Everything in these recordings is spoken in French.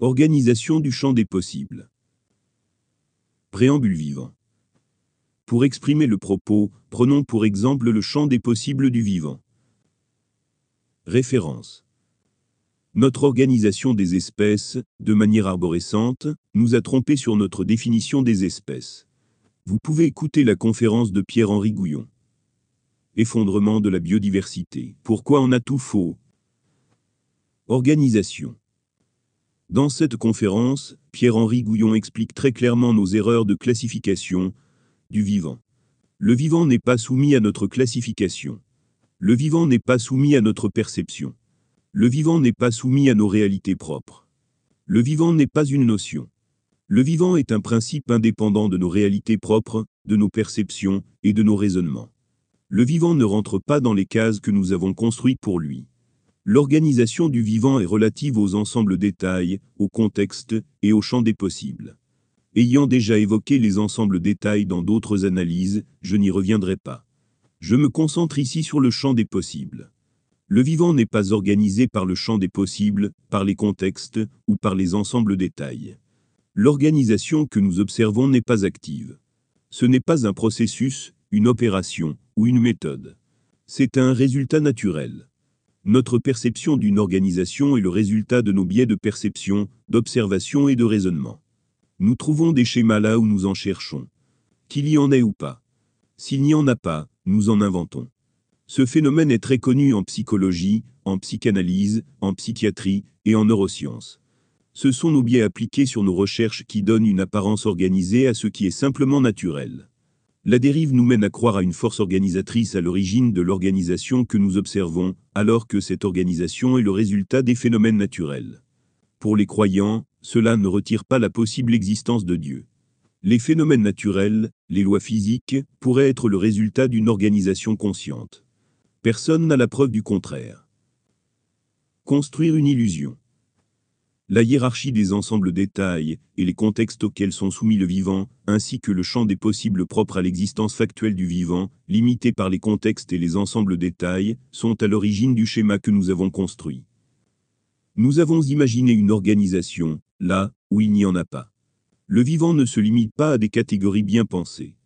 Organisation du champ des possibles. Préambule vivant. Pour exprimer le propos, prenons pour exemple le champ des possibles du vivant. Référence. Notre organisation des espèces, de manière arborescente, nous a trompé sur notre définition des espèces. Vous pouvez écouter la conférence de Pierre-Henri Gouillon. Effondrement de la biodiversité. Pourquoi on a tout faux? Organisation. Dans cette conférence, Pierre-Henri Gouillon explique très clairement nos erreurs de classification du vivant. Le vivant n'est pas soumis à notre classification. Le vivant n'est pas soumis à notre perception. Le vivant n'est pas soumis à nos réalités propres. Le vivant n'est pas une notion. Le vivant est un principe indépendant de nos réalités propres, de nos perceptions et de nos raisonnements. Le vivant ne rentre pas dans les cases que nous avons construites pour lui. L'organisation du vivant est relative aux ensembles détails, au contexte et au champ des possibles. Ayant déjà évoqué les ensembles détails dans d'autres analyses, je n'y reviendrai pas. Je me concentre ici sur le champ des possibles. Le vivant n'est pas organisé par le champ des possibles, par les contextes ou par les ensembles détails. L'organisation que nous observons n'est pas active. Ce n'est pas un processus, une opération ou une méthode. C'est un résultat naturel. Notre perception d'une organisation est le résultat de nos biais de perception, d'observation et de raisonnement. Nous trouvons des schémas là où nous en cherchons. Qu'il y en ait ou pas. S'il n'y en a pas, nous en inventons. Ce phénomène est très connu en psychologie, en psychanalyse, en psychiatrie et en neurosciences. Ce sont nos biais appliqués sur nos recherches qui donnent une apparence organisée à ce qui est simplement naturel. La dérive nous mène à croire à une force organisatrice à l'origine de l'organisation que nous observons, alors que cette organisation est le résultat des phénomènes naturels. Pour les croyants, cela ne retire pas la possible existence de Dieu. Les phénomènes naturels, les lois physiques, pourraient être le résultat d'une organisation consciente. Personne n'a la preuve du contraire. Construire une illusion. La hiérarchie des ensembles détails et les contextes auxquels sont soumis le vivant, ainsi que le champ des possibles propres à l'existence factuelle du vivant, limité par les contextes et les ensembles détails, sont à l'origine du schéma que nous avons construit. Nous avons imaginé une organisation, là où il n'y en a pas. Le vivant ne se limite pas à des catégories bien pensées.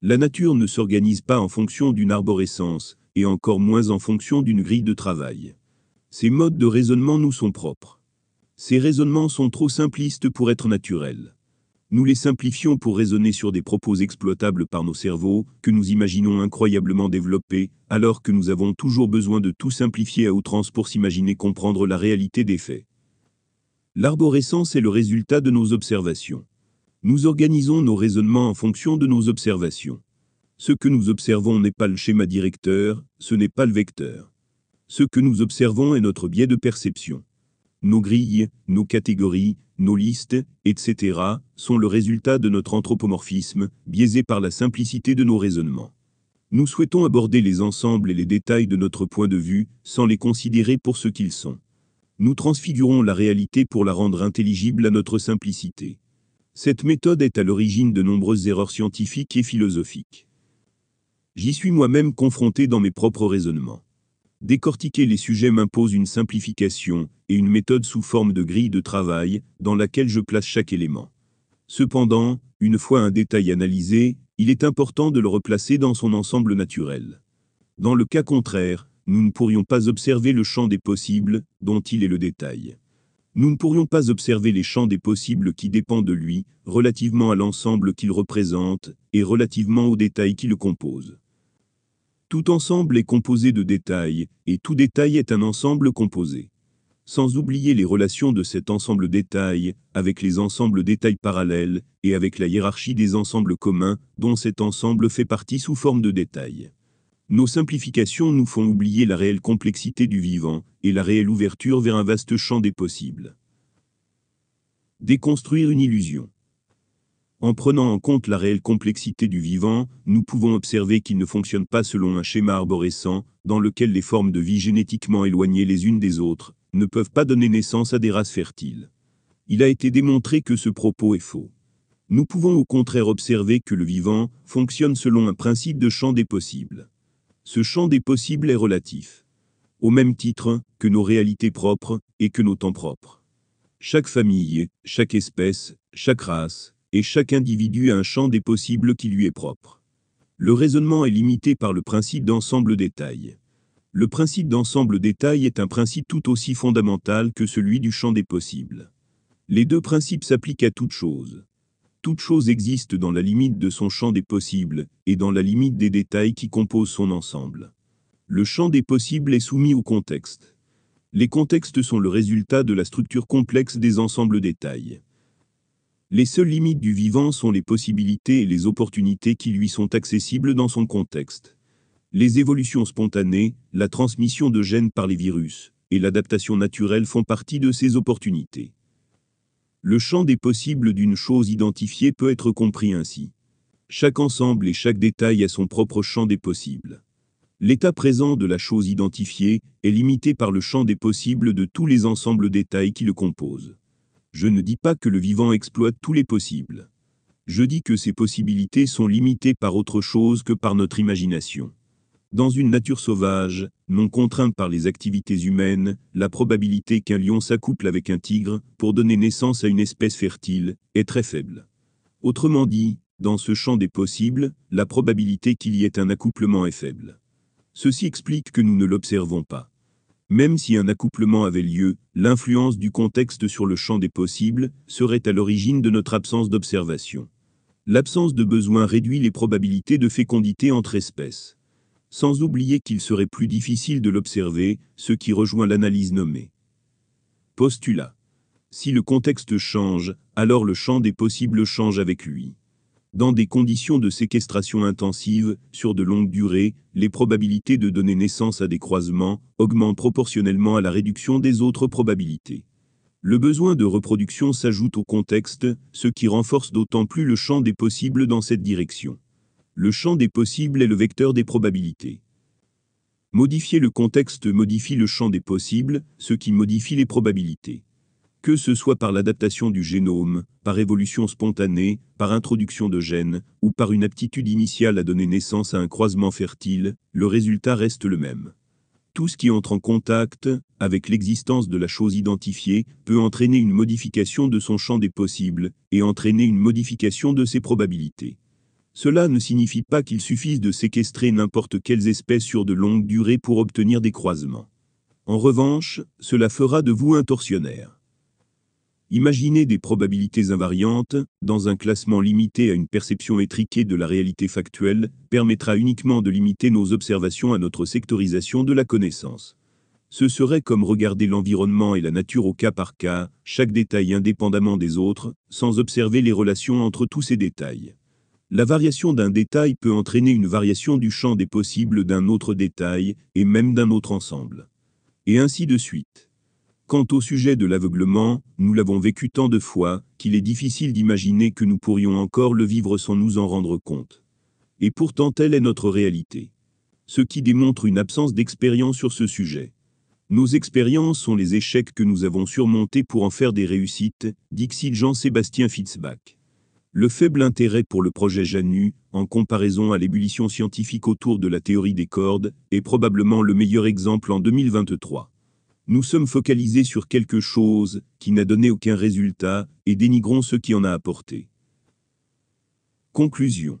La nature ne s'organise pas en fonction d'une arborescence, et encore moins en fonction d'une grille de travail. Ces modes de raisonnement nous sont propres. Ces raisonnements sont trop simplistes pour être naturels. Nous les simplifions pour raisonner sur des propos exploitables par nos cerveaux, que nous imaginons incroyablement développés, alors que nous avons toujours besoin de tout simplifier à outrance pour s'imaginer comprendre la réalité des faits. L'arborescence est le résultat de nos observations. Nous organisons nos raisonnements en fonction de nos observations. Ce que nous observons n'est pas le schéma directeur, ce n'est pas le vecteur. Ce que nous observons est notre biais de perception. Nos grilles, nos catégories, nos listes, etc., sont le résultat de notre anthropomorphisme, biaisé par la simplicité de nos raisonnements. Nous souhaitons aborder les ensembles et les détails de notre point de vue, sans les considérer pour ce qu'ils sont. Nous transfigurons la réalité pour la rendre intelligible à notre simplicité. Cette méthode est à l'origine de nombreuses erreurs scientifiques et philosophiques. J'y suis moi-même confronté dans mes propres raisonnements. Décortiquer les sujets m'impose une simplification et une méthode sous forme de grille de travail dans laquelle je place chaque élément. Cependant, une fois un détail analysé, il est important de le replacer dans son ensemble naturel. Dans le cas contraire, nous ne pourrions pas observer le champ des possibles, dont il est le détail. Nous ne pourrions pas observer les champs des possibles qui dépendent de lui, relativement à l'ensemble qu'il représente, et relativement aux détails qui le composent. Tout ensemble est composé de détails, et tout détail est un ensemble composé. Sans oublier les relations de cet ensemble détail, avec les ensembles détails parallèles, et avec la hiérarchie des ensembles communs, dont cet ensemble fait partie sous forme de détails. Nos simplifications nous font oublier la réelle complexité du vivant, et la réelle ouverture vers un vaste champ des possibles. Déconstruire une illusion. En prenant en compte la réelle complexité du vivant, nous pouvons observer qu'il ne fonctionne pas selon un schéma arborescent, dans lequel les formes de vie génétiquement éloignées les unes des autres ne peuvent pas donner naissance à des races fertiles. Il a été démontré que ce propos est faux. Nous pouvons au contraire observer que le vivant fonctionne selon un principe de champ des possibles. Ce champ des possibles est relatif, au même titre que nos réalités propres et que nos temps propres. Chaque famille, chaque espèce, chaque race, et chaque individu a un champ des possibles qui lui est propre. Le raisonnement est limité par le principe d'ensemble détail. Le principe d'ensemble détail est un principe tout aussi fondamental que celui du champ des possibles. Les deux principes s'appliquent à toute chose. Toute chose existe dans la limite de son champ des possibles, et dans la limite des détails qui composent son ensemble. Le champ des possibles est soumis au contexte. Les contextes sont le résultat de la structure complexe des ensembles détails. Les seules limites du vivant sont les possibilités et les opportunités qui lui sont accessibles dans son contexte. Les évolutions spontanées, la transmission de gènes par les virus, et l'adaptation naturelle font partie de ces opportunités. Le champ des possibles d'une chose identifiée peut être compris ainsi. Chaque ensemble et chaque détail a son propre champ des possibles. L'état présent de la chose identifiée est limité par le champ des possibles de tous les ensembles détails qui le composent. Je ne dis pas que le vivant exploite tous les possibles. Je dis que ces possibilités sont limitées par autre chose que par notre imagination. Dans une nature sauvage, non contrainte par les activités humaines, la probabilité qu'un lion s'accouple avec un tigre pour donner naissance à une espèce fertile est très faible. Autrement dit, dans ce champ des possibles, la probabilité qu'il y ait un accouplement est faible. Ceci explique que nous ne l'observons pas. Même si un accouplement avait lieu, l'influence du contexte sur le champ des possibles serait à l'origine de notre absence d'observation. L'absence de besoin réduit les probabilités de fécondité entre espèces sans oublier qu'il serait plus difficile de l'observer, ce qui rejoint l'analyse nommée. Postulat. Si le contexte change, alors le champ des possibles change avec lui. Dans des conditions de séquestration intensive, sur de longues durées, les probabilités de donner naissance à des croisements augmentent proportionnellement à la réduction des autres probabilités. Le besoin de reproduction s'ajoute au contexte, ce qui renforce d'autant plus le champ des possibles dans cette direction. Le champ des possibles est le vecteur des probabilités. Modifier le contexte modifie le champ des possibles, ce qui modifie les probabilités. Que ce soit par l'adaptation du génome, par évolution spontanée, par introduction de gènes, ou par une aptitude initiale à donner naissance à un croisement fertile, le résultat reste le même. Tout ce qui entre en contact avec l'existence de la chose identifiée peut entraîner une modification de son champ des possibles, et entraîner une modification de ses probabilités. Cela ne signifie pas qu'il suffise de séquestrer n'importe quelles espèces sur de longues durées pour obtenir des croisements. En revanche, cela fera de vous un torsionnaire. Imaginez des probabilités invariantes, dans un classement limité à une perception étriquée de la réalité factuelle, permettra uniquement de limiter nos observations à notre sectorisation de la connaissance. Ce serait comme regarder l'environnement et la nature au cas par cas, chaque détail indépendamment des autres, sans observer les relations entre tous ces détails. La variation d'un détail peut entraîner une variation du champ des possibles d'un autre détail, et même d'un autre ensemble. Et ainsi de suite. Quant au sujet de l'aveuglement, nous l'avons vécu tant de fois, qu'il est difficile d'imaginer que nous pourrions encore le vivre sans nous en rendre compte. Et pourtant telle est notre réalité. Ce qui démontre une absence d'expérience sur ce sujet. Nos expériences sont les échecs que nous avons surmontés pour en faire des réussites, dit Jean-Sébastien Fitzbach. Le faible intérêt pour le projet Janu, en comparaison à l'ébullition scientifique autour de la théorie des cordes, est probablement le meilleur exemple en 2023. Nous sommes focalisés sur quelque chose qui n'a donné aucun résultat et dénigrons ce qui en a apporté. Conclusion.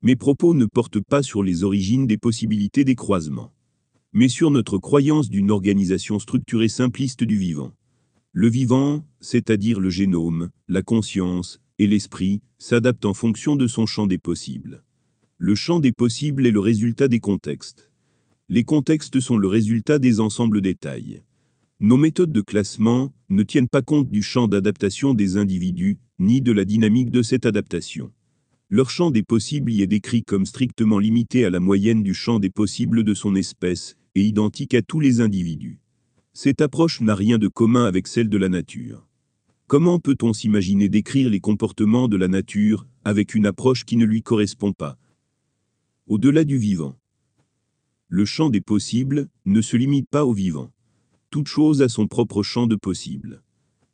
Mes propos ne portent pas sur les origines des possibilités des croisements, mais sur notre croyance d'une organisation structurée simpliste du vivant. Le vivant, c'est-à-dire le génome, la conscience, et l'esprit, s'adapte en fonction de son champ des possibles. Le champ des possibles est le résultat des contextes. Les contextes sont le résultat des ensembles détails. Nos méthodes de classement ne tiennent pas compte du champ d'adaptation des individus, ni de la dynamique de cette adaptation. Leur champ des possibles y est décrit comme strictement limité à la moyenne du champ des possibles de son espèce, et identique à tous les individus. Cette approche n'a rien de commun avec celle de la nature. Comment peut-on s'imaginer décrire les comportements de la nature avec une approche qui ne lui correspond pas? Au-delà du vivant. Le champ des possibles ne se limite pas au vivant. Toute chose a son propre champ de possibles.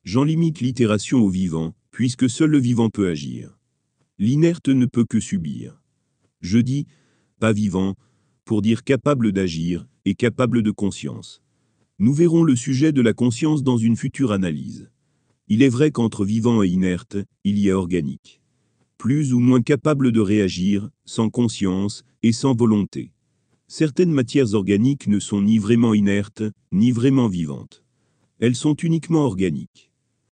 J'en limite l'itération au vivant, puisque seul le vivant peut agir. L'inerte ne peut que subir. Je dis, pas vivant, pour dire capable d'agir et capable de conscience. Nous verrons le sujet de la conscience dans une future analyse. Il est vrai qu'entre vivant et inerte, il y a organique. Plus ou moins capable de réagir, sans conscience et sans volonté. Certaines matières organiques ne sont ni vraiment inertes, ni vraiment vivantes. Elles sont uniquement organiques.